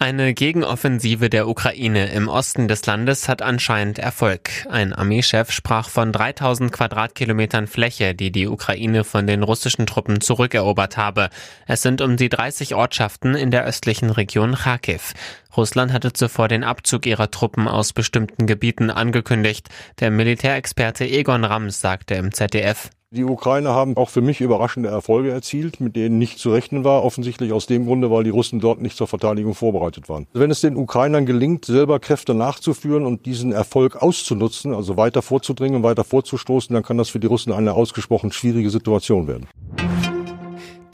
Eine Gegenoffensive der Ukraine im Osten des Landes hat anscheinend Erfolg. Ein Armeechef sprach von 3000 Quadratkilometern Fläche, die die Ukraine von den russischen Truppen zurückerobert habe. Es sind um die 30 Ortschaften in der östlichen Region Kharkiv. Russland hatte zuvor den Abzug ihrer Truppen aus bestimmten Gebieten angekündigt. Der Militärexperte Egon Rams sagte im ZDF, die Ukrainer haben auch für mich überraschende Erfolge erzielt, mit denen nicht zu rechnen war. Offensichtlich aus dem Grunde, weil die Russen dort nicht zur Verteidigung vorbereitet waren. Wenn es den Ukrainern gelingt, selber Kräfte nachzuführen und diesen Erfolg auszunutzen, also weiter vorzudringen, weiter vorzustoßen, dann kann das für die Russen eine ausgesprochen schwierige Situation werden.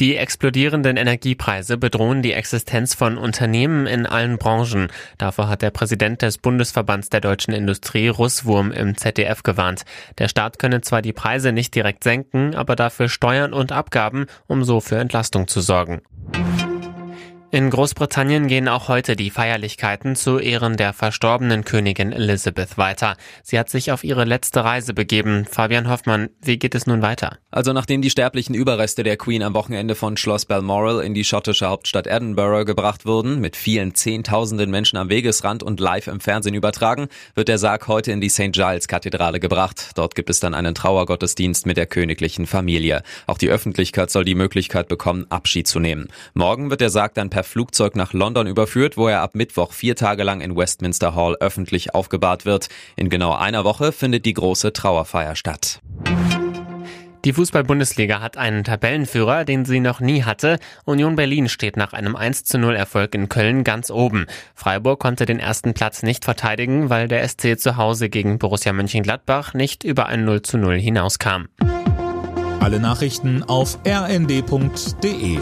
Die explodierenden Energiepreise bedrohen die Existenz von Unternehmen in allen Branchen. Davor hat der Präsident des Bundesverbands der deutschen Industrie Russwurm im ZDF gewarnt. Der Staat könne zwar die Preise nicht direkt senken, aber dafür Steuern und Abgaben, um so für Entlastung zu sorgen. In Großbritannien gehen auch heute die Feierlichkeiten zu Ehren der verstorbenen Königin Elizabeth weiter. Sie hat sich auf ihre letzte Reise begeben. Fabian Hoffmann, wie geht es nun weiter? Also nachdem die sterblichen Überreste der Queen am Wochenende von Schloss Balmoral in die schottische Hauptstadt Edinburgh gebracht wurden, mit vielen Zehntausenden Menschen am Wegesrand und live im Fernsehen übertragen, wird der Sarg heute in die St. Giles Kathedrale gebracht. Dort gibt es dann einen Trauergottesdienst mit der königlichen Familie. Auch die Öffentlichkeit soll die Möglichkeit bekommen, Abschied zu nehmen. Morgen wird der Sarg dann per per Flugzeug nach London überführt, wo er ab Mittwoch vier Tage lang in Westminster Hall öffentlich aufgebahrt wird. In genau einer Woche findet die große Trauerfeier statt. Die Fußball-Bundesliga hat einen Tabellenführer, den sie noch nie hatte. Union Berlin steht nach einem 1 zu 0 Erfolg in Köln ganz oben. Freiburg konnte den ersten Platz nicht verteidigen, weil der SC zu Hause gegen Borussia Mönchengladbach nicht über ein 0 zu 0 hinauskam. Alle Nachrichten auf rnd.de